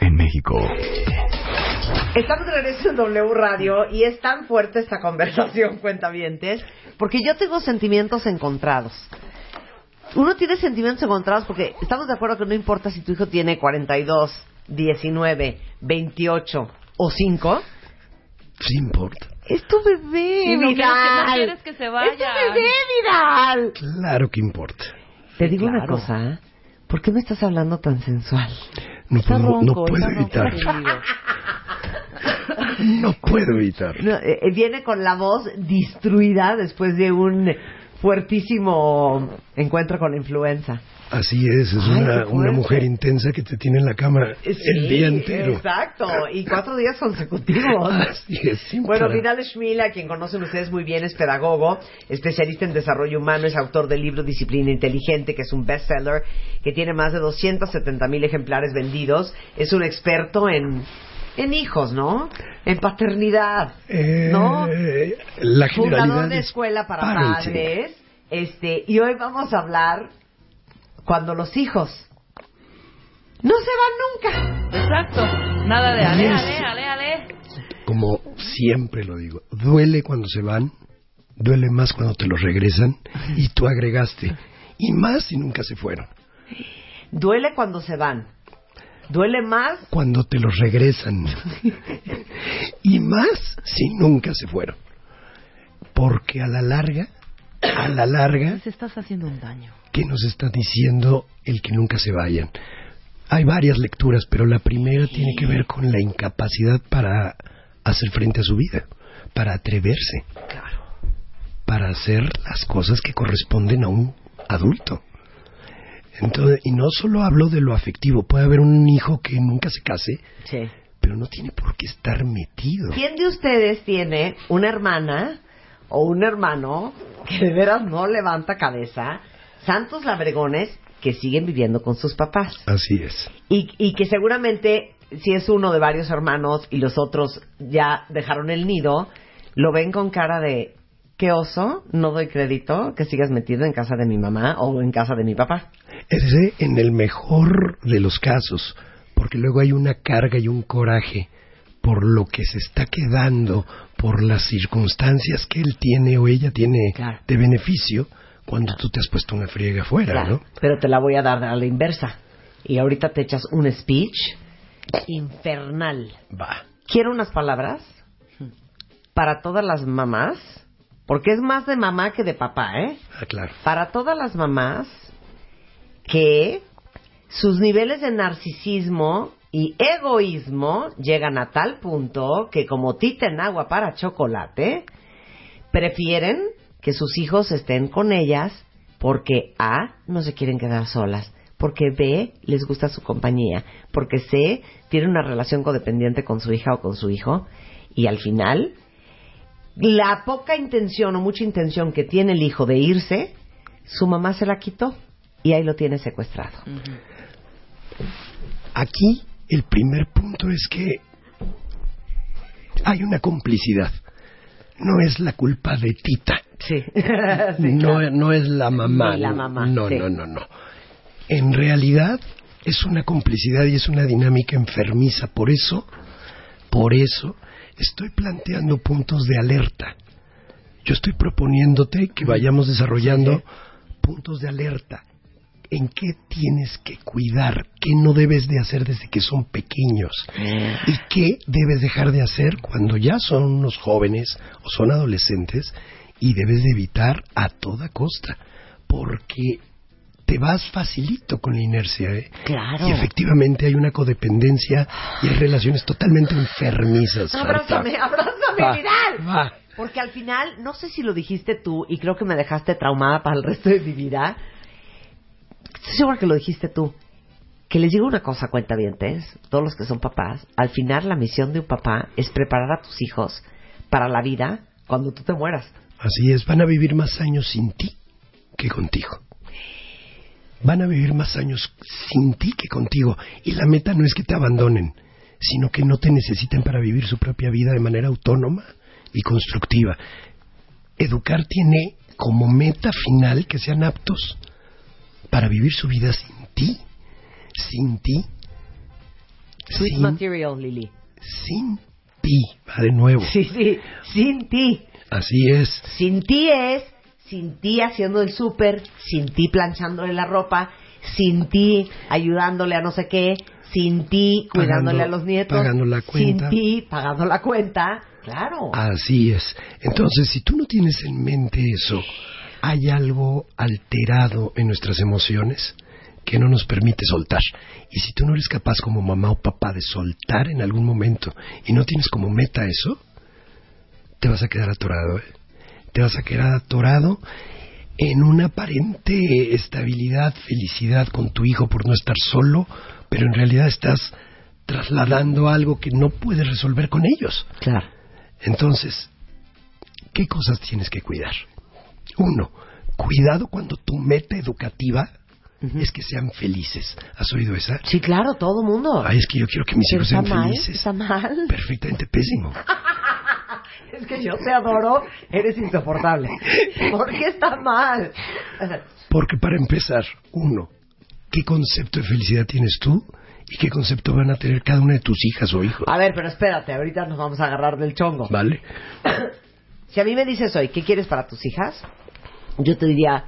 en México. Estamos de regreso en W Radio y es tan fuerte esta conversación, cuentavientes, porque yo tengo sentimientos encontrados. Uno tiene sentimientos encontrados porque estamos de acuerdo que no importa si tu hijo tiene 42, 19, 28 o 5. Sí importa. Es tu bebé, Y no quieres que- Vidal. no quieres que se vaya. Es tu bebé, Vidal. Claro que importa. Te digo una cosa, ¿eh? ¿por qué me estás hablando tan sensual? No Está puedo, no ronco, puedo está evitar. No puedo evitar. No, eh, eh, viene con la voz destruida después de un fuertísimo encuentro con la influenza. Así es, es Ay, una, una mujer intensa que te tiene en la cama el día entero. Exacto, y cuatro días consecutivos. Así es, sin Bueno, parar. Vidal Schmil, a quien conocen ustedes muy bien, es pedagogo, especialista en desarrollo humano, es autor del libro Disciplina Inteligente, que es un bestseller, que tiene más de 270 mil ejemplares vendidos. Es un experto en, en hijos, ¿no? En paternidad, Eh, ¿no? La Fundador de es escuela para padres. Este, y hoy vamos a hablar cuando los hijos no se van nunca. Exacto. Nada de ale, ale, ale, ale. Como siempre lo digo, duele cuando se van, duele más cuando te los regresan y tú agregaste. Y más si nunca se fueron. Duele cuando se van. Duele más Cuando te los regresan. y más si nunca se fueron. Porque a la larga, a la larga, Les estás haciendo un daño. ¿Qué nos está diciendo el que nunca se vayan? Hay varias lecturas, pero la primera tiene que ver con la incapacidad para hacer frente a su vida, para atreverse, para hacer las cosas que corresponden a un adulto. Entonces, y no solo hablo de lo afectivo, puede haber un hijo que nunca se case, Sí. pero no tiene por qué estar metido. ¿Quién de ustedes tiene una hermana o un hermano que de veras no levanta cabeza? Santos labregones que siguen viviendo con sus papás. Así es. Y, y que seguramente, si es uno de varios hermanos y los otros ya dejaron el nido, lo ven con cara de, qué oso, no doy crédito que sigas metido en casa de mi mamá o en casa de mi papá. Ese en el mejor de los casos, porque luego hay una carga y un coraje por lo que se está quedando, por las circunstancias que él tiene o ella tiene Claro. de beneficio, cuando tú te has puesto una friega afuera, Claro, ¿no? Pero te la voy a dar a la inversa. Y ahorita te echas un speech infernal. Va. Quiero unas palabras para todas las mamás, porque es más de mamá que de papá, ¿eh? Ah, claro. Para todas las mamás que sus niveles de narcisismo y egoísmo llegan a tal punto que como tita en agua para chocolate, prefieren que sus hijos estén con ellas porque A, no se quieren quedar solas, porque B, les gusta su compañía, porque C, tiene una relación codependiente con su hija o con su hijo, y al final, la poca intención o mucha intención que tiene el hijo de irse, su mamá se la quitó y ahí lo tiene secuestrado. Aquí el primer punto es que hay una complicidad. No es la culpa de Tita. Sí. no, no es la mamá. La mamá, No, sí. no, no, no. En realidad es una complicidad y es una dinámica enfermiza. Por eso, por eso, estoy planteando puntos de alerta. Yo estoy proponiéndote que vayamos desarrollando puntos de alerta. En qué tienes que cuidar, qué no debes de hacer desde que son pequeños y qué debes dejar de hacer cuando ya son unos jóvenes o son adolescentes y debes de evitar a toda costa, porque te vas facilito con la inercia, ¿eh? Claro. Y efectivamente hay una codependencia y hay relaciones totalmente enfermizas. Abrázame, abrázame, Va, Vidal. va. Porque al final, no sé si lo dijiste tú y creo que me dejaste traumada para el resto de mi vida. Estoy segura que lo dijiste tú. Que les digo una cosa, cuentavientes, todos los que son papás, al final la misión de un papá es preparar a tus hijos para la vida cuando tú te mueras. Así es, van a vivir más años sin ti que contigo. Van a vivir más años sin ti que contigo. Y la meta no es que te abandonen, sino que no te necesiten para vivir su propia vida de manera autónoma y constructiva. Educar tiene como meta final que sean aptos para vivir su vida sin ti. Sin ti. Sweet Sin, material, Lili. sin ti. Va de nuevo. Sí, sí, sin ti. Así es. Sin ti es, sin ti haciendo el súper, sin ti planchándole la ropa, sin ti ayudándole a no sé qué, sin ti cuidándole Pagando- a los nietos, pagando la cuenta. sin ti pagando la cuenta. Claro. Así es. Entonces, si tú no tienes en mente eso, hay algo alterado en nuestras emociones que no nos permite soltar. Y si tú no eres capaz como mamá o papá de soltar en algún momento y no tienes como meta eso, te vas a quedar atorado. ¿eh? Te vas a quedar atorado en una aparente estabilidad, felicidad con tu hijo por no estar solo, pero en realidad estás trasladando algo que no puedes resolver con ellos. Claro. Entonces, ¿qué cosas tienes que cuidar? Uno, cuidado cuando tu meta educativa es que sean felices. ¿Has oído esa? Sí, claro, todo mundo. Ay, es que yo quiero que mis Pero hijos está sean mal, felices. está mal. Perfectamente pésimo. Es que yo te adoro, eres insoportable. ¿Por qué está mal? Porque para empezar, uno, ¿qué concepto de felicidad tienes tú? ¿Y qué concepto van a tener cada una de tus hijas o hijos? A ver, pero espérate, ahorita nos vamos a agarrar del chongo. ¿Vale? Si a mí me dices hoy, ¿qué quieres para tus hijas? Yo te diría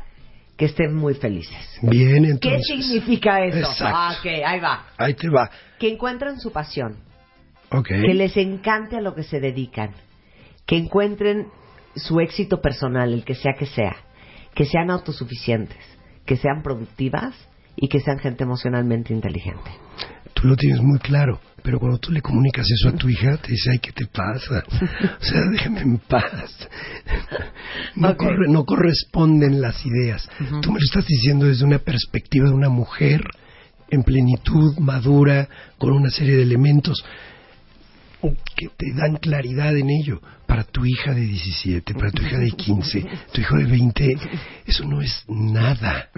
que estén muy felices. Bien, ¿Qué entonces. significa eso? Exacto. Ah, ok, ahí va. Ahí te va. Que encuentren su pasión, Ok. que les encante a lo que se dedican, que encuentren su éxito personal, el que sea que sea, que sean autosuficientes, que sean productivas y que sean gente emocionalmente inteligente. Tú lo tienes muy claro, pero cuando tú le comunicas eso a tu hija, te dice, ay, ¿qué te pasa? O sea, déjame en paz. No, corre- no corresponden las ideas. Tú me lo estás diciendo desde una perspectiva de una mujer en plenitud, madura, con una serie de elementos que te dan claridad en ello. Para tu hija de 17, para tu hija de 15, tu hijo de 20, eso no es nada.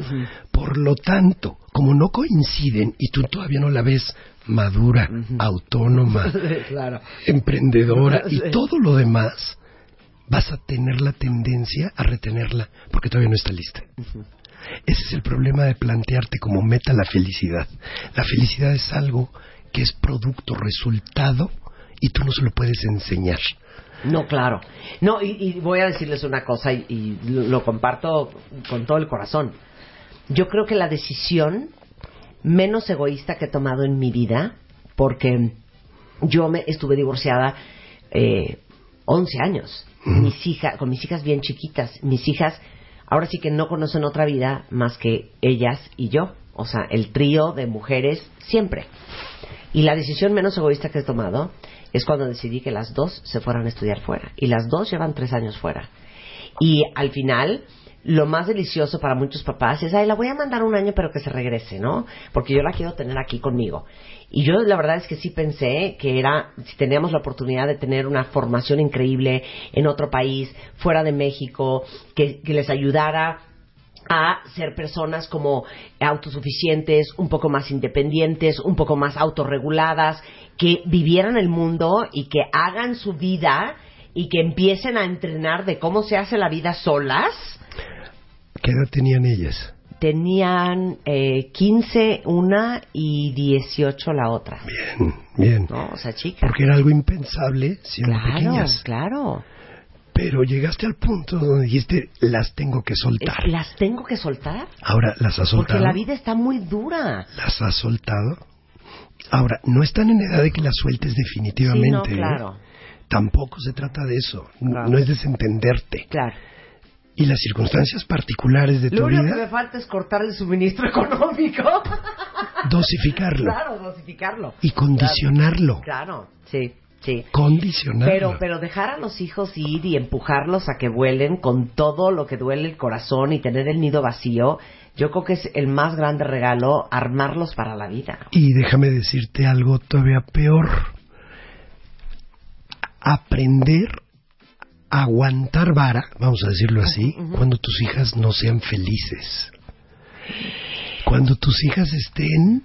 Por lo tanto, como no coinciden y tú todavía no la ves madura, autónoma, claro. emprendedora y todo lo demás, vas a tener la tendencia a retenerla porque todavía no está lista. Ese es el problema de plantearte como meta la felicidad. La felicidad es algo que es producto, resultado, y tú no se lo puedes enseñar. No, claro. No, y, y voy a decirles una cosa y, y lo, lo comparto con todo el corazón. Yo creo que la decisión menos egoísta que he tomado en mi vida, porque yo me estuve divorciada eh, 11 años, mis hijas, con mis hijas bien chiquitas, mis hijas ahora sí que no conocen otra vida más que ellas y yo, o sea, el trío de mujeres siempre. Y la decisión menos egoísta que he tomado es cuando decidí que las dos se fueran a estudiar fuera. Y las dos llevan tres años fuera. Y al final, lo más delicioso para muchos papás es, ay, la voy a mandar un año pero que se regrese, ¿no? Porque yo la quiero tener aquí conmigo. Y yo la verdad es que sí pensé que era, si teníamos la oportunidad de tener una formación increíble en otro país, fuera de México, que, que les ayudara a ser personas como autosuficientes, un poco más independientes, un poco más autorreguladas, que vivieran el mundo y que hagan su vida y que empiecen a entrenar de cómo se hace la vida solas. ¿Qué edad tenían ellas? Tenían eh, 15 una y 18 la otra. Bien, bien. ¿No? O sea, chicas. Porque era algo impensable siendo Claro, pequeñas. claro. Pero llegaste al punto donde dijiste, las tengo que soltar. las tengo que soltar. Ahora, ¿las has Porque soltado? la vida está muy dura. ¿Las has soltado? Ahora, no están en edad de que las sueltes definitivamente. Sí, no, ¿eh? claro. Tampoco se trata de eso. Claro. No es desentenderte. Claro. Y las circunstancias particulares de tu Lo único que me vida, falta es cortar el suministro económico. dosificarlo claro, dosificarlo. y condicionarlo. Claro, sí, sí. Pero, pero dejar a los hijos ir y empujarlos a que vuelen con todo lo que duele el corazón y tener el nido vacío, yo creo que es el más grande regalo, armarlos para la vida. Y déjame decirte algo todavía peor. Aprender a aguantar vara, vamos a decirlo así, cuando tus hijas no sean felices. Cuando tus hijas estén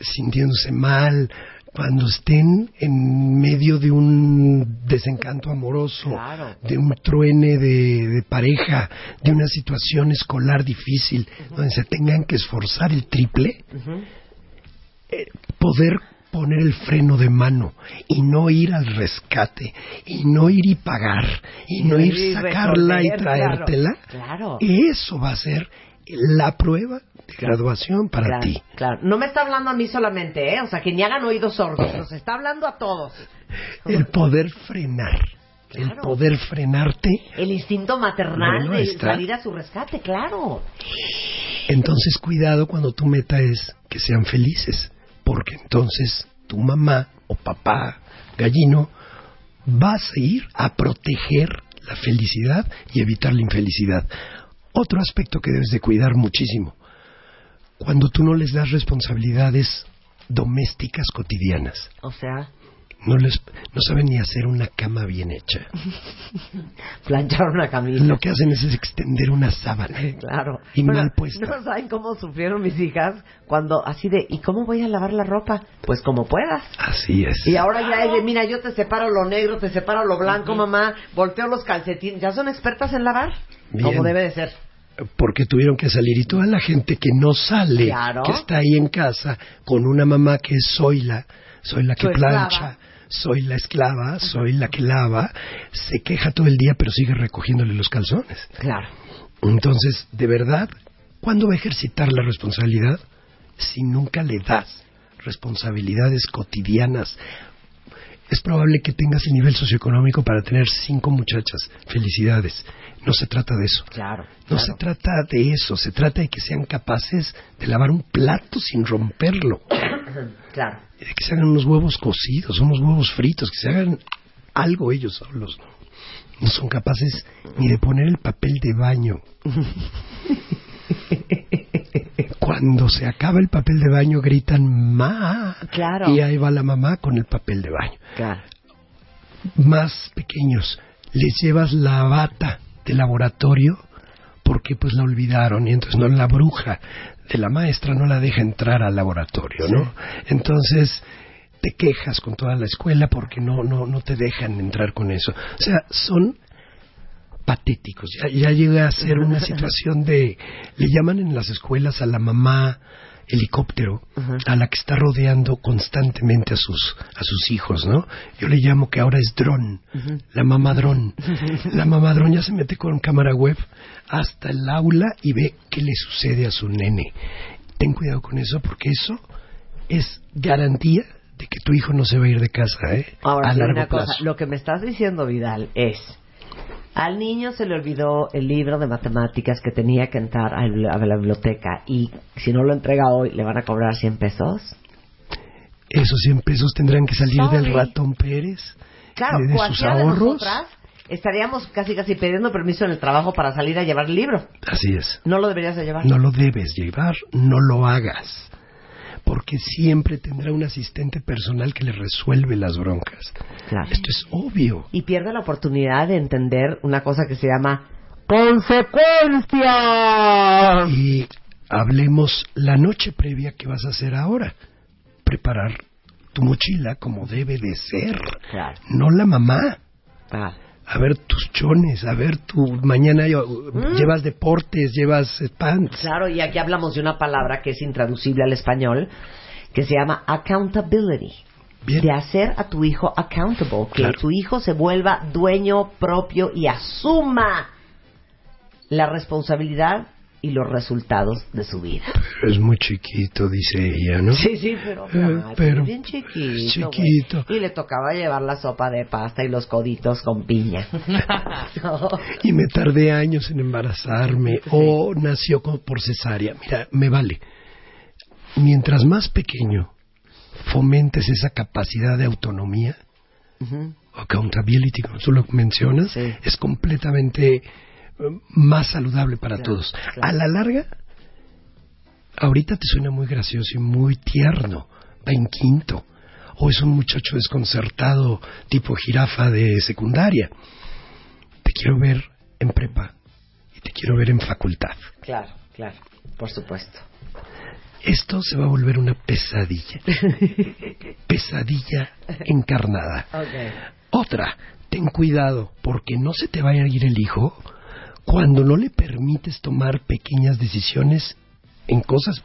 sintiéndose mal, cuando estén en medio de un desencanto amoroso, Claro. de un truene de, de pareja, de una situación escolar difícil, donde se tengan que esforzar el triple, eh, poder poner el freno de mano y no ir al rescate y no ir y pagar y no ir sacarla y traértela, claro, claro. eso va a ser la prueba graduación para claro, ti. Claro. No me está hablando a mí solamente, ¿eh? O sea, que ni hagan oídos sordos. Nos está hablando a todos. El poder frenar, el poder frenarte. El instinto maternal de salir a su rescate, claro. Entonces cuidado cuando tu meta es que sean felices, porque entonces tu mamá o papá gallino vas a ir a proteger la felicidad y evitar la infelicidad. Otro aspecto que debes de cuidar muchísimo, cuando tú no les das responsabilidades domésticas cotidianas, O sea, no les no saben ni hacer una cama bien hecha. planchar una camisa. Lo que hacen es extender una sábana. Claro. Y Bueno, mal puesta. No saben cómo sufrieron mis hijas cuando así de, ¿y cómo voy a lavar la ropa? Pues como puedas. Así es. Y ahora ya es de, mira, yo te separo lo negro, te separo lo blanco, mamá, volteo los calcetines. ¿Ya son expertas en lavar? Bien. Como debe de ser. Porque tuvieron que salir y toda la gente que no sale, Claro. que está ahí en casa con una mamá que es soy la, soy la que esclava. plancha, soy la esclava, soy la que lava, se queja todo el día pero sigue recogiéndole los calzones. Claro. Entonces, de verdad, ¿cuándo va a ejercitar la responsabilidad? Si nunca le das responsabilidades cotidianas. Es probable que tengas el nivel socioeconómico para tener cinco muchachas. Felicidades. No se trata de eso. Claro. No claro. se trata de eso, se trata de que sean capaces de lavar un plato sin romperlo, Claro. y de que se hagan unos huevos cocidos, unos huevos fritos, que se hagan algo ellos solos. No son capaces ni de poner el papel de baño. Cuando se acaba el papel de baño gritan ma Claro. y ahí va la mamá con el papel de baño. Claro. Más pequeños les llevas la bata de laboratorio porque pues la olvidaron y entonces no la bruja de la maestra no la deja entrar al laboratorio, ¿no? Entonces te quejas con toda la escuela porque no no no te dejan entrar con eso. O sea, son patéticos. Ya, ya llega a ser una situación de le llaman en las escuelas a la mamá helicóptero a la que está rodeando constantemente a sus a sus hijos, ¿no? Yo le llamo que ahora es dron, la mamá dron. La mamá dron ya se mete con cámara web hasta el aula y ve qué le sucede a su nene. Ten cuidado con eso porque eso es garantía de que tu hijo no se va a ir de casa, ¿eh? Ahora, a largo una cosa, plazo. lo que me estás diciendo, Vidal, es... Al niño se le olvidó el libro de matemáticas que tenía que entrar a la biblioteca y si no lo entrega hoy le van a cobrar 100 pesos. Esos 100 pesos tendrán que salir Sorry. del ratón Pérez, Claro, de, de sus de ahorros. estaríamos casi casi pidiendo permiso en el trabajo para salir a llevar el libro. Así es. No lo deberías de llevar. No lo debes llevar, no lo hagas. Porque siempre tendrá un asistente personal que le resuelve las broncas. Claro. Esto es obvio. Y pierde la oportunidad de entender una cosa que se llama consecuencia. Y hablemos la noche previa que vas a hacer ahora. Preparar tu mochila como debe de ser. Claro. No la mamá. Ah, A ver tus chones, a ver tu mañana yo- llevas deportes, llevas pants. Claro, y aquí hablamos de una palabra que es intraducible al español, que se llama accountability. Bien. de hacer a tu hijo accountable, que Claro. tu hijo se vuelva dueño propio y asuma la responsabilidad y los resultados de su vida. Pero es muy chiquito, dice ella, ¿no? Sí, sí, pero, Eh, ay, pero bien chiquito. chiquito. Y le tocaba llevar la sopa de pasta y los coditos con piña. No. Y me tardé años en embarazarme o nació por cesárea. Mira, me vale. Mientras más pequeño fomentes esa capacidad de autonomía, Ujú. accountability, como tú lo mencionas, Sí. es completamente más saludable para Claro, todos. claro. A la larga, ahorita te suena muy gracioso y muy tierno, va en quinto, o es un muchacho desconcertado tipo jirafa de secundaria. Te quiero ver en prepa y te quiero ver en facultad. Claro, claro, por supuesto. Esto se va a volver una pesadilla. pesadilla encarnada. Otra, ten cuidado porque no se te vaya a ir el hijo cuando no le permites tomar pequeñas decisiones en cosas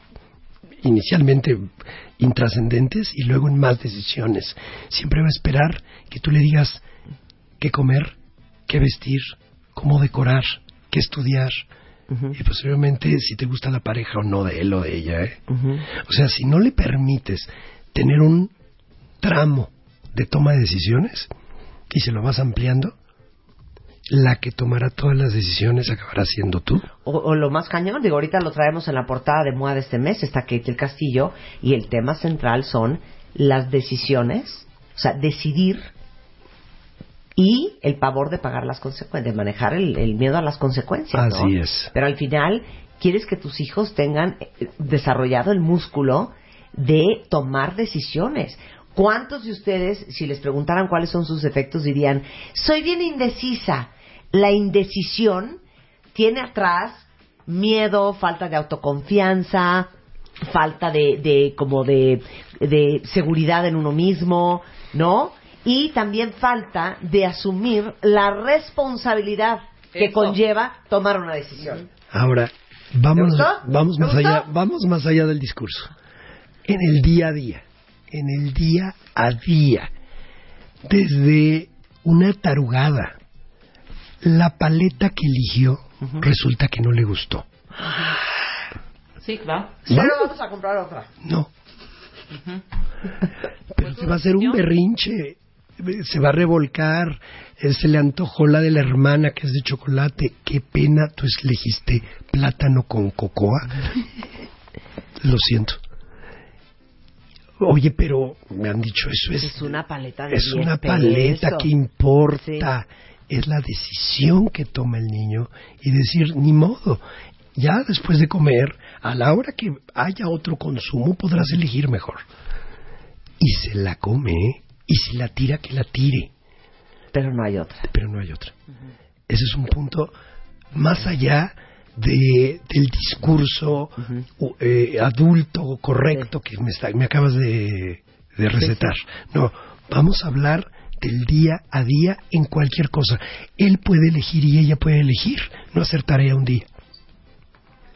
inicialmente intrascendentes y luego en más decisiones. Siempre va a esperar que tú le digas qué comer, qué vestir, cómo decorar, qué estudiar. Y posteriormente si te gusta la pareja o no de él o de ella. ¿eh? O sea, si no le permites tener un tramo de toma de decisiones y se lo vas ampliando, la que tomará todas las decisiones acabará siendo tú. O, o lo más cañón, digo, ahorita lo traemos en la portada de MOA de este mes, está Kate del Castillo, y el tema central son las decisiones, o sea, decidir y el pavor de pagar las consecuencias, de manejar el, el miedo a las consecuencias. ¿no? Así es. Pero al final, quieres que tus hijos tengan eh, desarrollado el músculo de tomar decisiones. ¿Cuántos de ustedes, si les preguntaran cuáles son sus defectos, dirían, soy bien indecisa? La indecisión tiene atrás miedo, falta de autoconfianza, falta de, de como de, de seguridad en uno mismo, ¿no? Y también falta de asumir la responsabilidad que Eso. conlleva tomar una decisión. Ahora, vamos, vamos ¿Te más gustó? allá, vamos más allá del discurso. En el día a día, en el día a día, desde una tarugada, la paleta que eligió resulta que no le gustó. Sí, claro. Pero ¿No? vamos a comprar otra. No. Pero te una va a hacer un berrinche, se va a revolcar, eh, se le antojó la de la hermana que es de chocolate. Qué pena, tú elegiste plátano con cocoa. Lo siento. Oye, pero me han dicho eso es, Es una paleta de es 10 una paleta pesos. que importa. Es la decisión que toma el niño y decir, ni modo. Ya después de comer, a la hora que haya otro consumo, podrás elegir mejor. Y se la come. Y si la tira, que la tire. Pero no hay otra. Pero no hay otra. Ese es un punto más allá de, del discurso u- eh, adulto correcto que me, está- me acabas de, de recetar. No, vamos a hablar del día a día en cualquier cosa. Él puede elegir y ella puede elegir, no hacer tarea un día.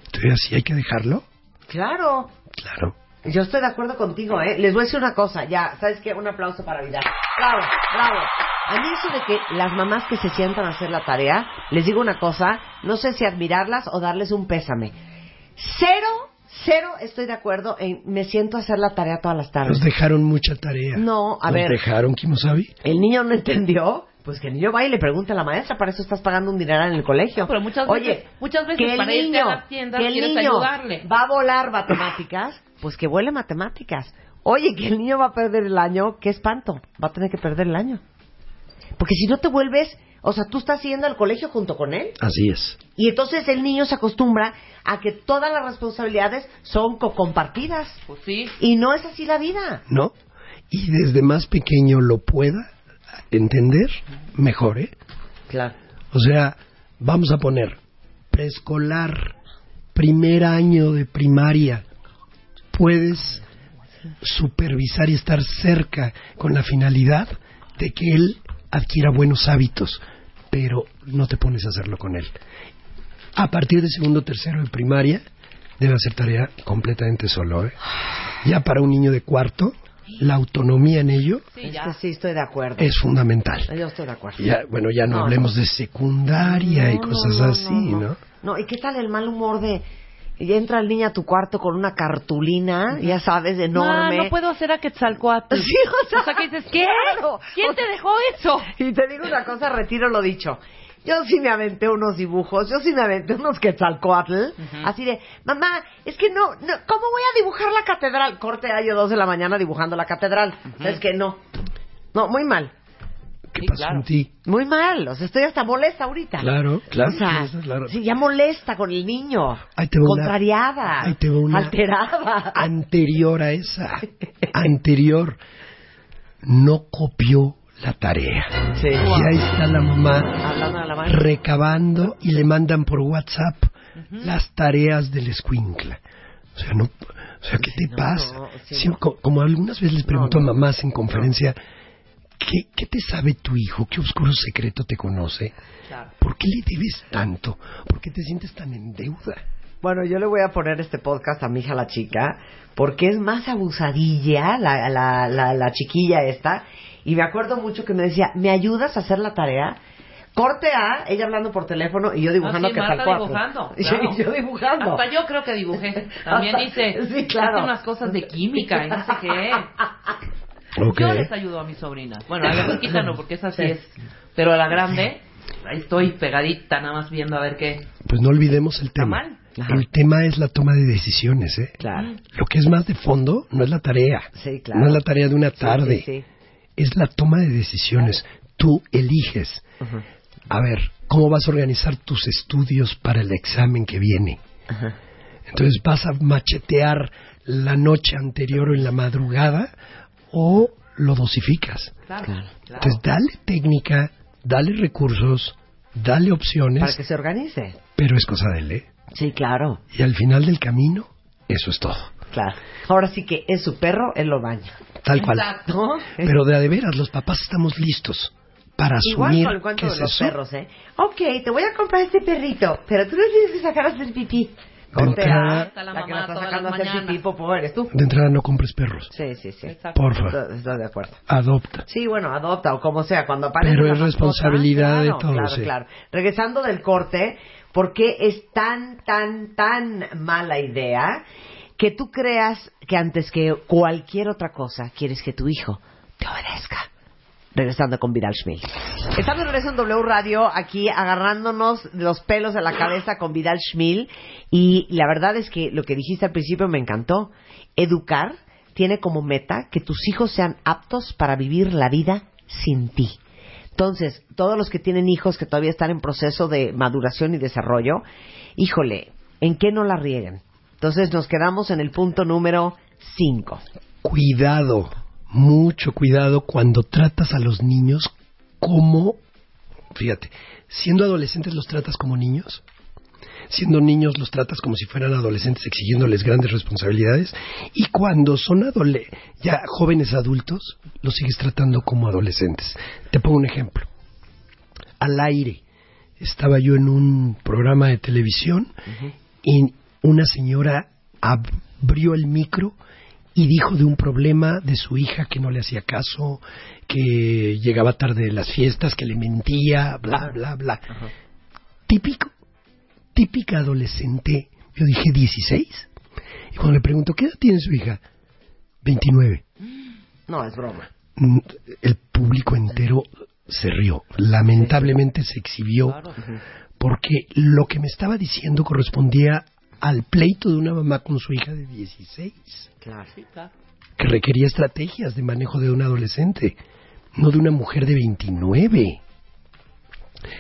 Entonces, así hay que dejarlo. Claro. Claro. Yo estoy de acuerdo contigo, ¿eh? Les voy a decir una cosa, ya, ¿sabes qué? Un aplauso para Vidal. Bravo, bravo. A mí eso de que las mamás que se sientan a hacer la tarea, les digo una cosa, no sé si admirarlas o darles un pésame. Cero, cero estoy de acuerdo en me siento a hacer la tarea todas las tardes. Nos dejaron mucha tarea. No, a Nos ver. dejaron, Kimosabi. El niño no entendió, pues que el niño vaya y le pregunte a la maestra, para eso estás pagando un dineral en el colegio. No, pero muchas Oye, veces- muchas veces que el para irte niño, a la tienda que el niño ayudarle. va a volar matemáticas, pues que vuele matemáticas. Oye, que el niño va a perder el año, qué espanto, va a tener que perder el año. Porque si no te vuelves, o sea, tú estás yendo al colegio junto con él. Así es. Y entonces el niño se acostumbra a que todas las responsabilidades son co- compartidas. Pues sí. Y no es así la vida. ¿no? Y desde más pequeño lo pueda entender, mejor, ¿eh? Claro. O sea, vamos a poner preescolar, primer año de primaria, puedes supervisar y estar cerca con la finalidad de que él adquiera buenos hábitos, pero no te pones a hacerlo con él. A partir de segundo, tercero de primaria, debe hacer tarea completamente solo, ¿eh? Ya para un niño de cuarto, la autonomía en ello Sí, Es ya. que sí, estoy de acuerdo. es fundamental. Yo estoy de acuerdo. Ya, bueno, ya no, No, hablemos de secundaria y No, cosas no, así, no, ¿no? no. No, ¿y qué tal el mal humor de... Y entra el niño a tu cuarto con una cartulina, ya sabes, enorme. Ma, no puedo hacer a Quetzalcoatl. Sí, o sea, O sea, que dices, ¿qué? claro. ¿Quién te dejó eso? Y te digo una cosa, retiro lo dicho. Yo sí me aventé unos dibujos, yo sí me aventé unos quetzalcoatl, así de, mamá, es que no, no, ¿cómo voy a dibujar la catedral? Corte a yo dos de la mañana dibujando la catedral. Es que no, no, muy mal, ¿Qué Sí, pasó claro. en ti? muy mal, o sea, estoy hasta molesta ahorita. Claro, claro. O sea, sí, claro. sí, ya molesta con el niño, Ahí te contrariada, ahí te una- alterada. Anterior a esa, anterior, no copió la tarea. Sí. Y ahí está la mamá la recabando y le mandan por WhatsApp las tareas del escuincla. O sea, no, o sea, ¿qué te no, pasa? no, sí, Sí, no. co- Como algunas veces les pregunto a mamás en conferencia, ¿qué, ¿qué te sabe tu hijo? ¿Qué oscuro secreto te conoce? Claro. ¿Por qué le debes tanto? ¿Por qué te sientes tan en deuda? Bueno, yo le voy a poner este podcast a mi hija la chica, porque es más abusadilla la, la, la, la chiquilla esta. Y me acuerdo mucho que me decía, ¿me ayudas a hacer la tarea? Corte A, ella hablando por teléfono y yo dibujando No, sí, que Marta tal cual. dibujando, Y claro. yo dibujando. Hasta yo creo que dibujé. También Hasta- hice, sí, claro. hice unas cosas de química y no sé qué. Ok. Yo les ayudo a mis sobrinas. Bueno, a la chiquita no, porque esa sí es. Pero a la grande, ahí estoy pegadita, nada más viendo a ver qué. Pues no olvidemos el ¿Está tema. mal? Ajá. El tema es la toma de decisiones, ¿eh? Claro. Lo que es más de fondo no es la tarea. Sí, claro. No es la tarea de una tarde. sí, sí. Es la toma de decisiones. Tú eliges. Ajá, A ver, ¿cómo vas a organizar tus estudios para el examen que viene? ajá. Entonces, ¿vas a machetear la noche anterior o en la madrugada o lo dosificas? Claro. Claro. Entonces, dale técnica, dale recursos, dale opciones, Para que se organice. pero es cosa de él, ¿eh? Sí, claro. Y al final del camino, eso es todo. Claro. Ahora sí que es su perro, él lo baña. Tal cual. Exacto. Pero de a de veras, los papás estamos listos para Igual asumir con el cuento que de es los eso. perros, ¿eh? Ok, te voy a comprar este perrito, pero tú le tienes que sacar a hacer pipí. Corte entrada- la la que la está sacando a hacer pipí, popo, eres tú. De entrada no compres perros. Sí, sí, sí. Exacto. Porfa, Estoy, estoy de acuerdo. adopta. Sí, bueno, adopta o como sea, cuando aparece Pero es mascota, responsabilidad de claro, todos, Claro, sí. claro. Regresando del corte, ¿por qué es tan, tan, tan mala idea que tú creas que antes que cualquier otra cosa quieres que tu hijo te obedezca? Regresando con Vidal Schmil. Estamos de regreso en W Radio, aquí agarrándonos los pelos de la cabeza con Vidal Schmil. Y la verdad es que lo que dijiste al principio me encantó. Educar tiene como meta que tus hijos sean aptos para vivir la vida sin ti. Entonces, todos los que tienen hijos que todavía están en proceso de maduración y desarrollo, híjole, ¿en qué no la rieguen? Entonces nos quedamos en el punto número 5. Cuidado, mucho cuidado cuando tratas a los niños como, fíjate, siendo adolescentes los tratas como niños, siendo niños los tratas como si fueran adolescentes exigiéndoles grandes responsabilidades y cuando son adole ya jóvenes adultos los sigues tratando como adolescentes. Te pongo un ejemplo. Al aire estaba yo en un programa de televisión y una señora abrió el micro y dijo de un problema de su hija que no le hacía caso, que llegaba tarde de las fiestas, que le mentía, bla, bla, bla. Típico, típica adolescente. Yo dije 16. Y cuando le pregunto, ¿qué edad tiene su hija? 29. No, es broma. Mm, El público entero se rió. Lamentablemente se exhibió porque lo que me estaba diciendo correspondía al pleito de una mamá con su hija de 16, Claro. Que requería estrategias de manejo de un adolescente, no de una mujer de 29.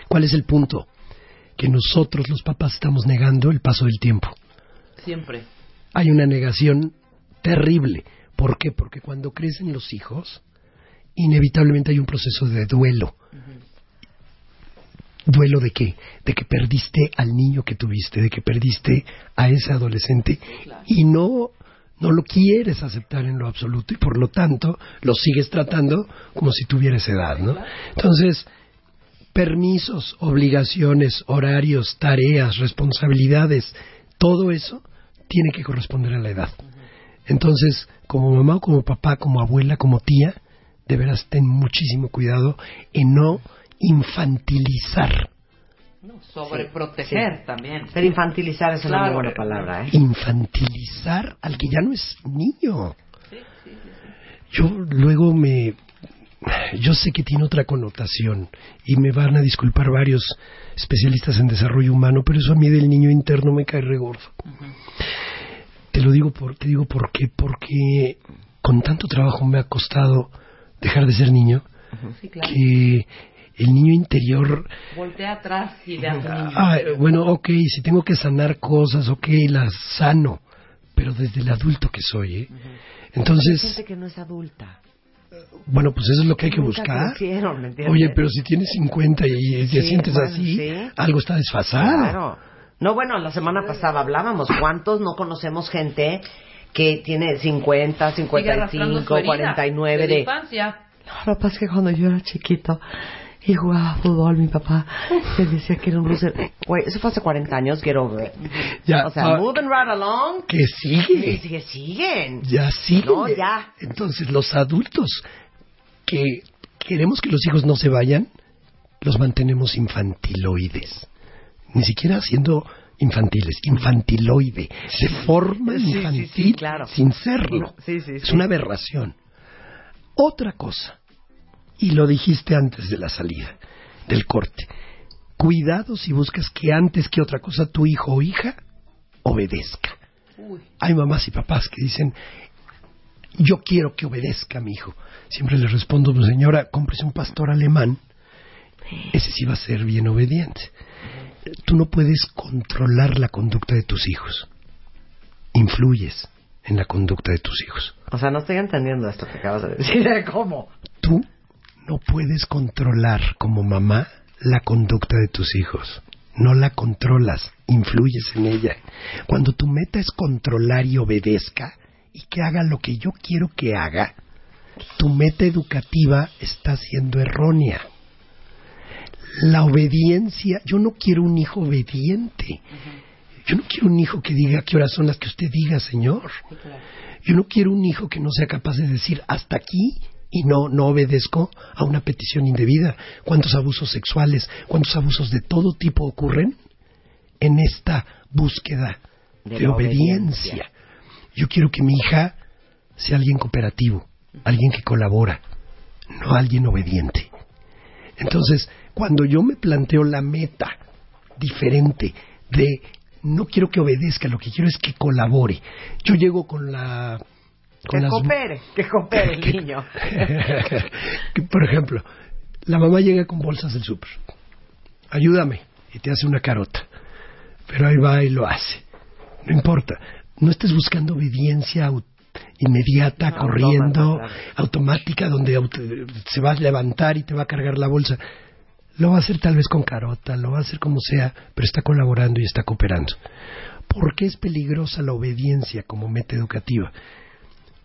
¿Cuál es el punto? Que nosotros los papás estamos negando el paso del tiempo. Siempre. Hay una negación terrible. ¿Por qué? Porque cuando crecen los hijos, inevitablemente hay un proceso de duelo. ¿Duelo de qué? De que perdiste al niño que tuviste, de que perdiste a ese adolescente y no, no lo quieres aceptar en lo absoluto y por lo tanto lo sigues tratando como si tuvieras edad, ¿no? Entonces, permisos, obligaciones, horarios, tareas, responsabilidades, todo eso tiene que corresponder a la edad. Entonces, como mamá como papá, como abuela, como tía, de veras ten muchísimo cuidado en no infantilizar. No, sobreproteger Sí. también. Pero infantilizar es una muy buena palabra, ¿eh? Infantilizar al que ya no es niño. Yo luego me... Yo sé que tiene otra connotación y me van a disculpar varios especialistas en desarrollo humano, pero eso a mí del niño interno me cae regordo. Te lo digo por, te digo por qué, porque con tanto trabajo me ha costado dejar de ser niño, Sí, claro. que el niño interior Voltea atrás y tu niño. Ah, bueno, ok, si tengo que sanar cosas, ok, las sano, pero desde el adulto que soy, ¿eh? Entonces, gente que no es adulta. bueno, pues eso es lo que hay que buscar. Oye, pero si tienes 50 y te Sí, sientes bueno, así, sí. algo está desfasado. Claro. No, bueno, la semana pasada hablábamos. ¿Cuántos no conocemos gente que tiene 50, Sigue arrastrando 55, su herida 49 de la de... infancia. Lo que pasa es que cuando yo era chiquito y jugaba fútbol, mi papá me decía que era un loser. Güey, eso fue hace 40 años, get over it. Ya, O sea, ah, moving right along. que sigue, sigue, siguen. ya sigue. No, ya. Entonces, los adultos que queremos que los hijos no se vayan, los mantenemos infantiloides. Ni siquiera siendo infantiles, infantiloide, de forma Sí, sí, sí, infantil, claro. sin serlo. Sí, sí, Es sí. una aberración. Otra cosa, y lo dijiste antes de la salida, del corte, cuidado si buscas que antes que otra cosa tu hijo o hija obedezca. Uy, Hay mamás y papás que dicen, yo quiero que obedezca a mi hijo. Siempre les respondo, pues señora, cómprese un pastor alemán, ese sí va a ser bien obediente. Tú no puedes controlar la conducta de tus hijos. Influyes en la conducta de tus hijos. O sea, no estoy entendiendo esto que acabas de decir. ¿Cómo? Tú no puedes controlar como mamá la conducta de tus hijos. No la controlas, influyes en ella. Cuando tu meta es controlar y obedezca y que haga lo que yo quiero que haga, tu meta educativa está siendo errónea. La obediencia, yo no quiero un hijo obediente. Yo no quiero un hijo que diga qué horas son las que usted diga, señor. Yo no quiero un hijo que no sea capaz de decir hasta aquí y no, no obedezco a una petición indebida. ¿Cuántos abusos sexuales, cuántos abusos de todo tipo ocurren en esta búsqueda De de, la obediencia? obediencia. Yo quiero que mi hija sea alguien cooperativo, alguien que colabora, no alguien obediente. Entonces, cuando yo me planteo la meta diferente de no quiero que obedezca, lo que quiero es que colabore. Yo llego con la con Que las- coopere, que coopere el niño. que, por ejemplo, la mamá llega con bolsas del súper. Ayúdame y te hace una carota. Pero ahí va y lo hace. No importa. No estés buscando obediencia inmediata, No, corriendo, automática, donde se va a levantar y te va a cargar la bolsa. Lo va a hacer tal vez con carota, lo va a hacer como sea, pero está colaborando y está cooperando. ¿Por qué es peligrosa la obediencia como meta educativa?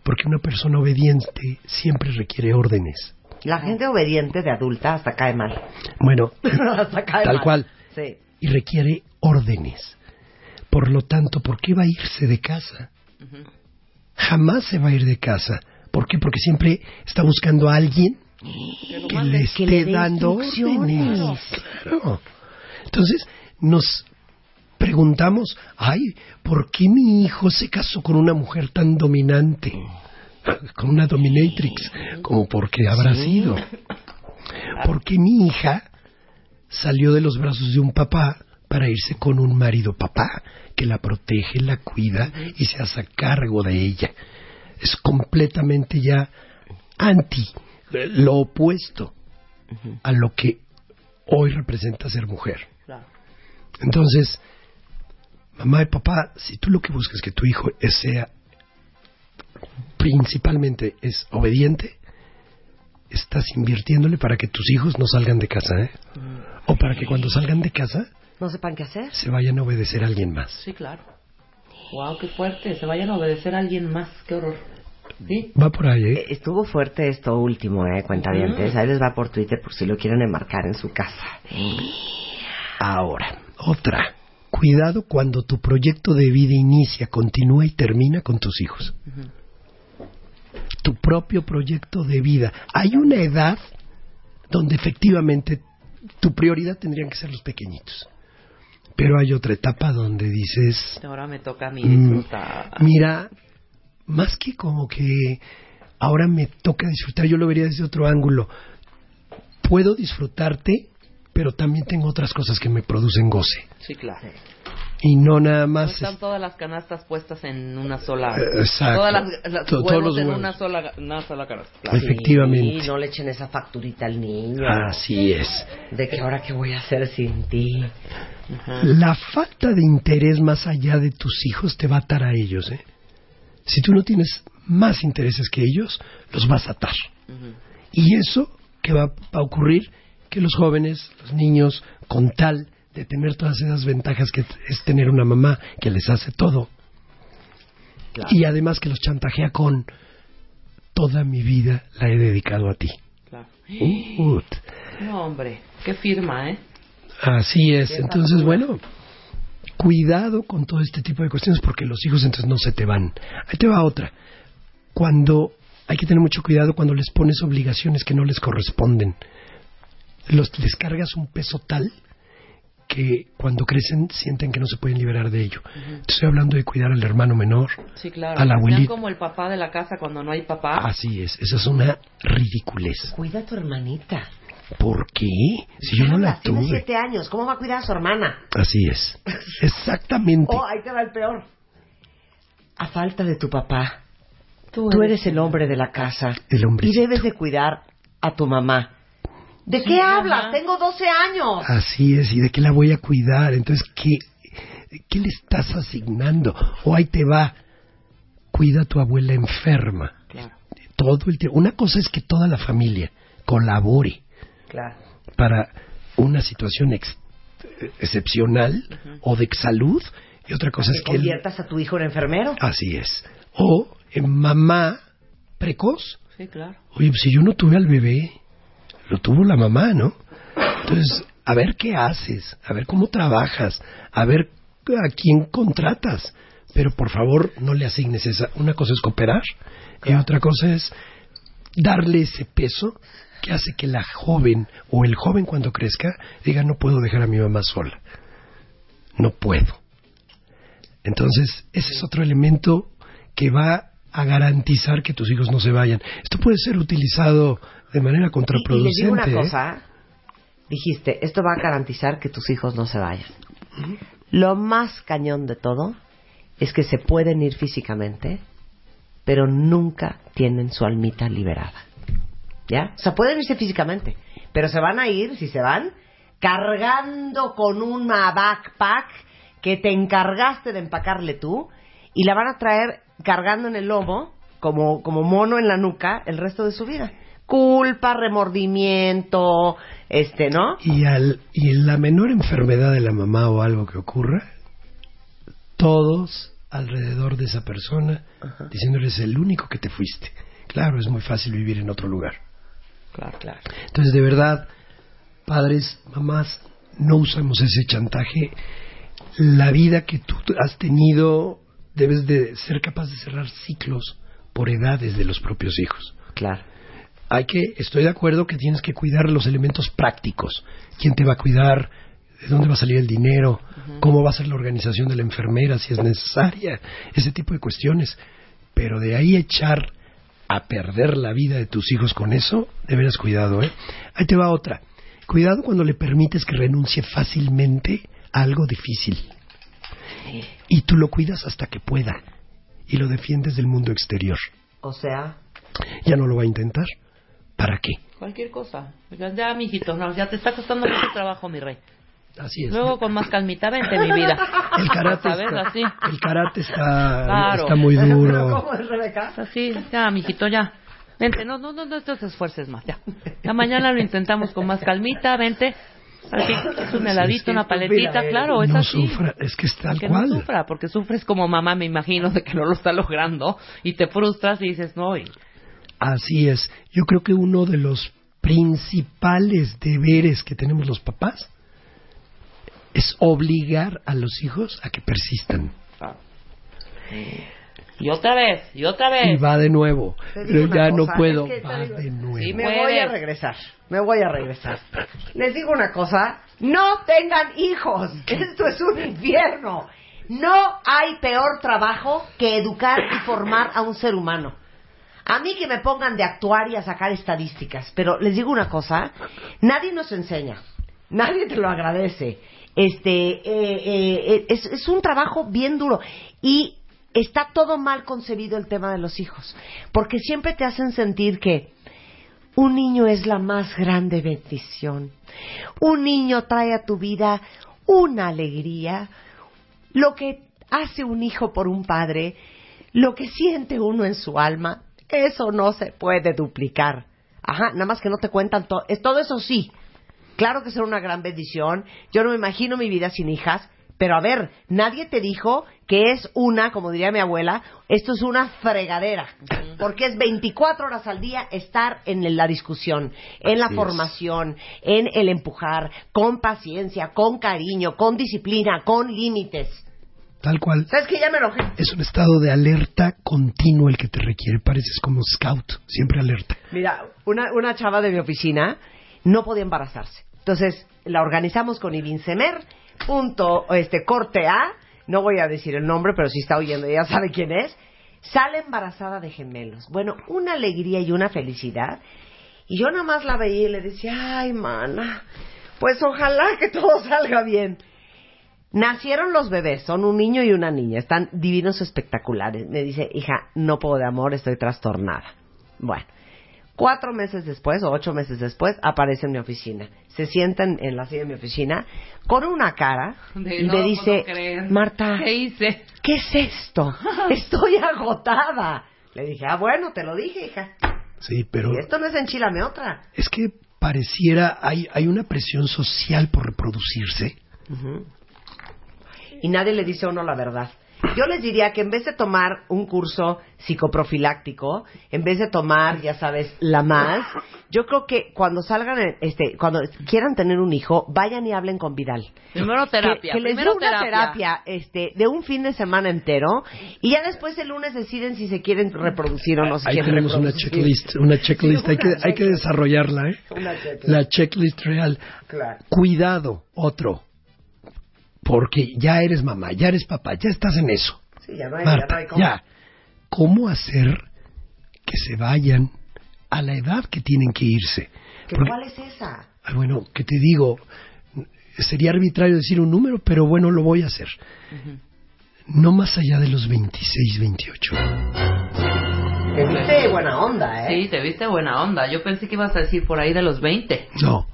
Porque una persona obediente siempre requiere órdenes. La gente obediente de adulta hasta cae mal. Bueno, hasta cae tal mal. cual. Sí. Y requiere órdenes. Por lo tanto, ¿por qué va a irse de casa? Jamás se va a ir de casa. ¿Por qué? Porque siempre está buscando a alguien que le esté que le dé dando órdenes. Claro. Entonces, nos preguntamos, ay, ¿por qué mi hijo se casó con una mujer tan dominante? Con una dominatrix, como porque habrá sido. ¿Por qué mi hija salió de los brazos de un papá para irse con un marido papá que la protege, la cuida y se hace cargo de ella? Es completamente ya anti, lo opuesto a lo que hoy representa ser mujer. Entonces, mamá y papá, si tú lo que buscas es que tu hijo sea principalmente es obediente, estás invirtiéndole para que tus hijos no salgan de casa, ¿eh? O para que cuando salgan de casa No sepan qué hacer. se vayan a obedecer a alguien más. Sí, claro. Wow, qué fuerte. Se vayan a obedecer a alguien más. Qué horror. Sí. Va por ahí, ¿eh? Eh, Estuvo fuerte esto último, eh, cuentavientes. Ahí les va por Twitter por si lo quieren enmarcar en su casa. Ahora, Otra. Cuidado cuando tu proyecto de vida inicia, continúa y termina con tus hijos. Tu propio proyecto de vida. Hay una edad donde efectivamente tu prioridad tendrían que ser los pequeñitos. Pero hay otra etapa donde dices, Ahora me toca a mí Mm, disfrutar. Mira, más que como que ahora me toca disfrutar, yo lo vería desde otro ángulo. Puedo disfrutarte, pero también tengo otras cosas que me producen goce. Sí, claro. Y no nada No más... están todas las canastas puestas en una sola. Eh, exacto. Todas las, las To- huevos todos los en huevos. una sola, una sola canasta. claro. Efectivamente. Y no le echen esa facturita al niño. Así es. De que ahora qué voy a hacer sin ti. La falta de interés más allá de tus hijos te va a atar a ellos. ¿eh? Si tú no tienes más intereses que ellos, los vas a atar. Y eso que va a ocurrir, que los jóvenes, los niños, con tal de tener todas esas ventajas que es tener una mamá que les hace todo, y además que los chantajea con toda mi vida la he dedicado a ti. Claro. Ut. No, hombre, qué firma, ¿eh? Así es. Entonces, bueno, cuidado con todo este tipo de cuestiones porque los hijos entonces no se te van. Ahí te va otra. Cuando hay que tener mucho cuidado cuando les pones obligaciones que no les corresponden. Los, les cargas un peso tal que cuando crecen sienten que no se pueden liberar de ello. Estoy hablando de cuidar al hermano menor, Sí, claro. a la Sean abuelita. como el papá de la casa cuando no hay papá. Así es, esa es una ridiculez. Cuida a tu hermanita. ¿Por qué? Si yo no la Tiene tuve. siete años. ¿Cómo va a cuidar a su hermana? Así es. Exactamente. Oh, ahí te va el peor. A falta de tu papá, tú eres el hombre de la casa. El Y hombrecito. debes de cuidar a tu mamá. ¿De Sí, qué mamá. hablas? Tengo 12 años. Así es, y de qué la voy a cuidar. Entonces, ¿qué, qué le estás asignando? O ahí te va, cuida a tu abuela enferma. Claro. Todo el tiempo. Una cosa es que toda la familia colabore Claro. para una situación ex- excepcional o de salud, y otra cosa Que es que... conviertas a tu hijo en enfermero. Así es. O en mamá precoz. Sí, claro. Oye, pues si yo no tuve al bebé, lo tuvo la mamá, ¿no? Entonces, a ver qué haces, a ver cómo trabajas, a ver a quién contratas. Pero por favor, no le asignes esa. Una cosa es cooperar y otra cosa es darle ese peso que hace que la joven o el joven cuando crezca diga no puedo dejar a mi mamá sola. No puedo. Entonces, ese es otro elemento que va a garantizar que tus hijos no se vayan. Esto puede ser utilizado de manera Y, y les contraproducente. digo una ¿eh? cosa. Dijiste, esto va a garantizar que tus hijos no se vayan. Lo más cañón de todo es que se pueden ir físicamente, pero nunca tienen su almita liberada. ¿Ya? O sea, pueden irse físicamente, pero se van a ir, si se van, cargando con una backpack que te encargaste de empacarle tú y la van a traer cargando en el lomo, como, como mono en la nuca, el resto de su vida. Culpa, remordimiento, este, ¿no? Y, al, y en la menor enfermedad de la mamá o algo que ocurra, todos alrededor de esa persona diciéndole es el único que te fuiste. Claro, es muy fácil vivir en otro lugar. Claro, claro. Entonces, de verdad, padres, mamás, no usamos ese chantaje. La vida que tú has tenido, debes de ser capaz de cerrar ciclos por edades de los propios hijos. Claro. Hay que, estoy de acuerdo que tienes que cuidar los elementos prácticos. ¿Quién te va a cuidar? ¿De dónde va a salir el dinero? ¿Cómo va a ser la organización de la enfermera si es necesaria? Ese tipo de cuestiones. Pero de ahí echar a perder la vida de tus hijos con eso, de veras cuidado, ¿eh? Ahí te va otra. Cuidado cuando le permites que renuncie fácilmente a algo difícil. Y tú lo cuidas hasta que pueda. Y lo defiendes del mundo exterior. O sea, Ya no lo va a intentar. ¿Para qué? Cualquier cosa. Ya, mijito, no, ya te está costando mucho trabajo, mi rey. Así es. Luego con más calmita, vente, mi vida. el karate, ¿Sabes? está, Así. el karate está, Claro. está muy ¿Pero duro. cómo es, Rebeca? Así, ya, mijito, ya. Vente, no, no, no, no te esfuerces más, ya. Ya mañana lo intentamos con más calmita, vente. Así, es un heladito, una paletita, claro, es no así. sufra, es que es tal que cual. no sufra, porque sufres como mamá, me imagino, de que no lo está logrando y te frustras y dices, no, y Así es. Yo creo que uno de los principales deberes que tenemos los papás es obligar a los hijos a que persistan. Y otra vez, y otra Y vez. va de nuevo. Pero ya no puedo. es que te Va digo- de nuevo. Sí, Me Puedes. voy a regresar, me voy a regresar. Les digo una cosa, no tengan hijos, esto es un infierno. No hay peor trabajo que educar y formar a un ser humano. A mí que me pongan de actuar y a sacar estadísticas, pero les digo una cosa, nadie nos enseña, nadie te lo agradece. Este, eh, eh, es, es un trabajo bien duro y está todo mal concebido el tema de los hijos, porque siempre te hacen sentir que un niño es la más grande bendición. Un niño trae a tu vida una alegría, lo que hace un hijo por un padre, lo que siente uno en su alma, eso no se puede duplicar. Ajá, nada más que no te cuentan todo. Es todo eso sí. Claro que será una gran bendición. Yo no me imagino mi vida sin hijas. Pero a ver, nadie te dijo que es una, como diría mi abuela, esto es una fregadera. Porque es 24 horas al día estar en la discusión, en la es. formación, en el empujar, con paciencia, con cariño, con disciplina, con límites. Tal cual. ¿Sabes que Ya me enojé. Es un estado de alerta continuo el que te requiere. Pareces como scout, siempre alerta. Mira, una, una chava de mi oficina no podía embarazarse. Entonces, la organizamos con Ibincemer, punto, este, corte A, no voy a decir el nombre, pero si está oyendo ya sabe quién es, sale embarazada de gemelos. Bueno, una alegría y una felicidad. Y yo nada más la veía y le decía, ay, mana, pues ojalá que todo salga bien. Nacieron los bebés, son un niño y una niña, están divinos espectaculares. Me dice, hija, no puedo de amor, estoy trastornada. Bueno, cuatro meses después o ocho meses después aparece en mi oficina. Se sientan en la silla de mi oficina con una cara De y no me dice. Marta, ¿Qué hice? ¿qué es esto? Estoy agotada. Le dije, ah, bueno, te lo dije, hija. Sí, pero Y esto no es enchilame otra. es que pareciera, hay, hay una presión social por reproducirse. Y nadie le dice a uno la verdad. Yo les diría que en vez de tomar un curso psicoprofiláctico, en vez de tomar, ya sabes, la más, yo creo que cuando salgan, este, cuando quieran tener un hijo, vayan y hablen con Vidal. Primero terapia. Que, que les dé una terapia. terapia, este, de un fin de semana entero y ya después el lunes deciden si se quieren reproducir o no se Ahí quieren tenemos una reproducir. checklist, una checklist. Sí, hay, que, una hay que checklist. desarrollarla, ¿eh? Una checklist. La checklist real. Claro. Cuidado, otro. Porque ya eres mamá, ya eres papá, ya estás en eso. Sí, ya no hay, ya no Marta, hay cómo. ya. ¿Cómo hacer que se vayan a la edad que tienen que irse? ¿Que Porque- ¿Cuál es esa? Ah, bueno, ¿qué te digo? Sería arbitrario decir un número, pero bueno, lo voy a hacer. No más allá de los 26, 28. Te viste buena onda, ¿eh? Sí, te viste buena onda. Yo pensé que ibas a decir por ahí de los 20. No,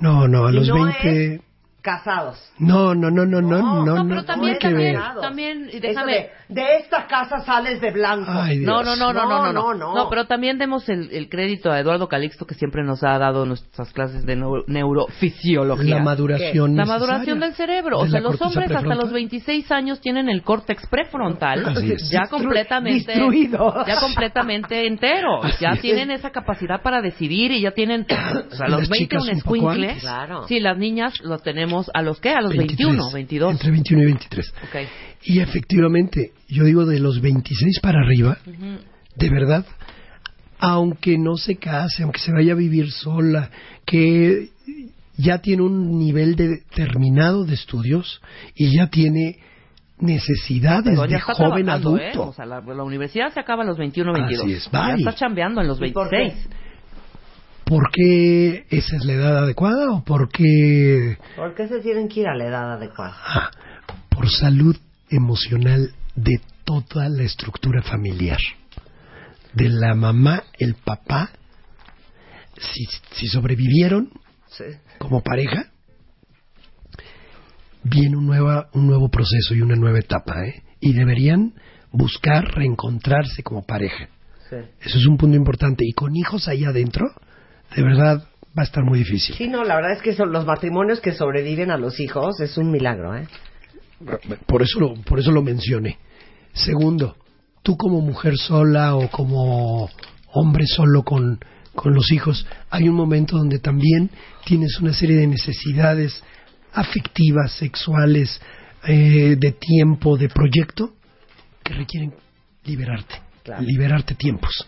no, no, a los no 20... es casados. No, no, no, no, no, no, no, no, pero también, también, déjame. de, de esta casa sales de blanco. Ay, Dios. No, no, no, no, no, no, no, No, no. No, pero también demos el, el crédito a Eduardo Calixto que siempre nos ha dado nuestras clases de neu- neurofisiología. La maduración La maduración del cerebro. O sea, los hombres hasta los 26 años tienen el córtex prefrontal ya completamente destruido. ya completamente entero. Así ya es. tienen esa capacidad para decidir y ya tienen o sea, a los Las 20 chicas un escuincle. Claro. Sí, las niñas lo tenemos a los qué? A los 21, 22. Entre 21 y 23. Ok. Y efectivamente, yo digo de los 26 para arriba, de verdad, aunque no se case, aunque se vaya a vivir sola, que ya tiene un nivel determinado de estudios y ya tiene necesidades Pero de joven ¿eh? adulto. O sea, la, la universidad se acaba a los 21, 22. Así es, ya está chambeando en los ¿Y por qué? 26. ¿Por qué esa es la edad adecuada o por qué ¿Por qué se tienen que ir a la edad adecuada? Ah, por salud emocional de toda la estructura familiar. De la mamá, el papá, si, si sobrevivieron Sí. como pareja, viene un, nueva, un nuevo proceso y una nueva etapa, ¿eh? Y deberían buscar reencontrarse como pareja. Sí. Eso es un punto importante. Y con hijos ahí adentro, de verdad, va a estar muy difícil. Sí, no, la verdad es que son los matrimonios que sobreviven a los hijos es un milagro, ¿eh? Por eso lo, por eso lo mencioné. Segundo, tú como mujer sola o como hombre solo con, con los hijos, hay un momento donde también tienes una serie de necesidades afectivas, sexuales, eh, de tiempo, de proyecto, que requieren liberarte, Claro. liberarte tiempos.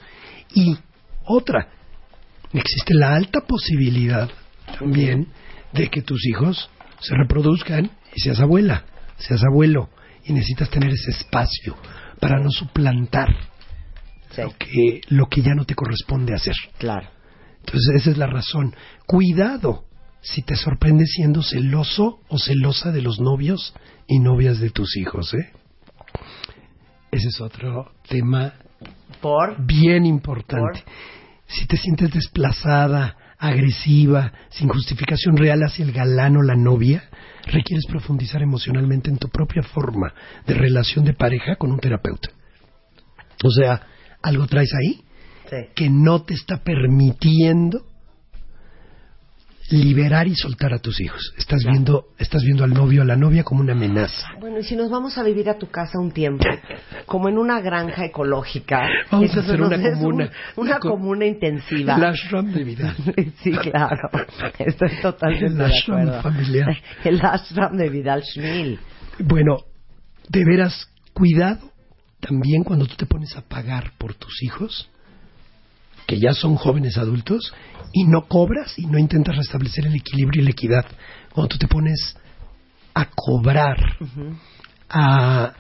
Y otra, existe la alta posibilidad también de que tus hijos se reproduzcan y seas abuela, seas abuelo, y necesitas tener ese espacio para no suplantar Sí, lo que, lo que ya no te corresponde hacer. claro. Entonces esa es la razón. Cuidado si te sorprende siendo celoso o celosa de los novios y novias de tus hijos, ¿eh? Ese es otro tema Por. bien importante. Si te sientes desplazada, agresiva, sin justificación real hacia el galán o la novia, requieres profundizar emocionalmente en tu propia forma de relación de pareja con un terapeuta. O sea, algo traes ahí Sí. que no te está permitiendo liberar y soltar a tus hijos. Estás viendo, estás viendo al novio o a la novia como una amenaza. Bueno, y si nos vamos a vivir a tu casa un tiempo, como en una granja ecológica, Vamos a hacer una un- comuna. una Co- comuna intensiva. El ashram de Vidal. Sí, claro. Estoy totalmente El de ashram acuerdo. familiar. El ashram de Vidal Schmil. Bueno, de veras, cuidado también cuando tú te pones a pagar por tus hijos, que ya son jóvenes adultos, y no cobras y no intentas restablecer el equilibrio y la equidad. Cuando tú te pones a cobrar, a,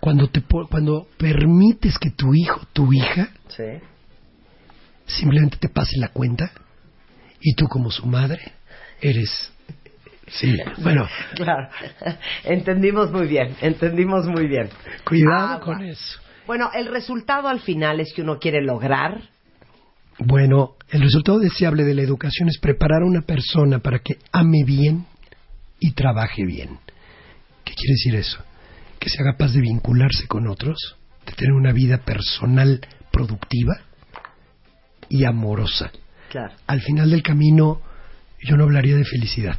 cuando, te, cuando permites que tu hijo, tu hija, Sí. simplemente te pase la cuenta y tú como su madre eres... Sí, bueno, Claro. Entendimos muy bien, entendimos muy bien. cuidado con eso. Bueno, el resultado al final es que uno quiere lograr. Bueno, el resultado deseable de la educación es preparar a una persona para que ame bien y trabaje bien. ¿Qué quiere decir eso? Que sea capaz de vincularse con otros, de tener una vida personal productiva y amorosa. Claro. Al final del camino yo no hablaría de felicidad.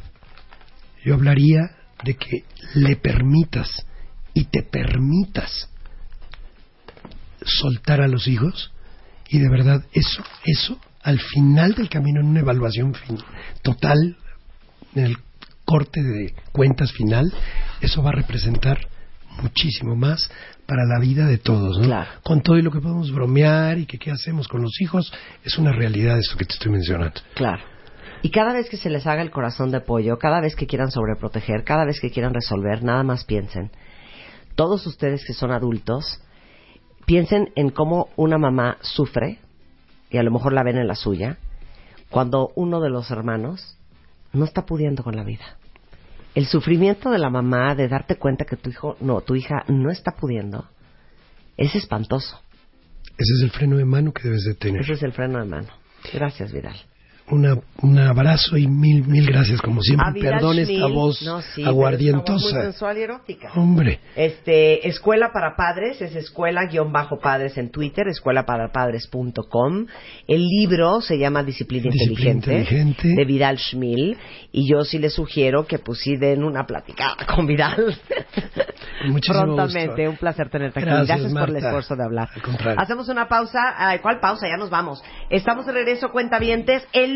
Yo hablaría de que le permitas y te permitas soltar a los hijos y de verdad eso, eso al final del camino en una evaluación fin- total, en el corte de cuentas final, eso va a representar muchísimo más para la vida de todos, ¿no? Claro. Con todo y lo que podemos bromear y que qué hacemos con los hijos, es una realidad esto que te estoy mencionando. Claro. Y cada vez que se les haga el corazón de pollo, cada vez que quieran sobreproteger, cada vez que quieran resolver, nada más piensen. Todos ustedes que son adultos, piensen en cómo una mamá sufre, y a lo mejor la ven en la suya, cuando uno de los hermanos no está pudiendo con la vida. El sufrimiento de la mamá de darte cuenta que tu hijo, no, tu hija no está pudiendo, es espantoso. Ese es el freno de mano que debes de tener. Ese es el freno de mano. Gracias, Vidal. Una, un abrazo y mil, mil gracias como siempre. Perdón esta Schmil. voz No, sí, pero esta voz muy aguardientosa. sensual y erótica. Hombre, Este, Escuela para Padres, es escuela-padres en Twitter, escuelaparapadres.com. El libro se llama Disciplina, Disciplina Inteligente, Inteligente. de Vidal Schmil. Y yo sí les sugiero que pues sí den una platicada con Vidal. Muchísimo Prontamente, gusto. un placer tenerte aquí. Gracias, Gracias, por el esfuerzo de hablar. Al. Hacemos una pausa. Ay, ¿Cuál pausa? Ya nos vamos. Estamos de regreso, cuentavientes, el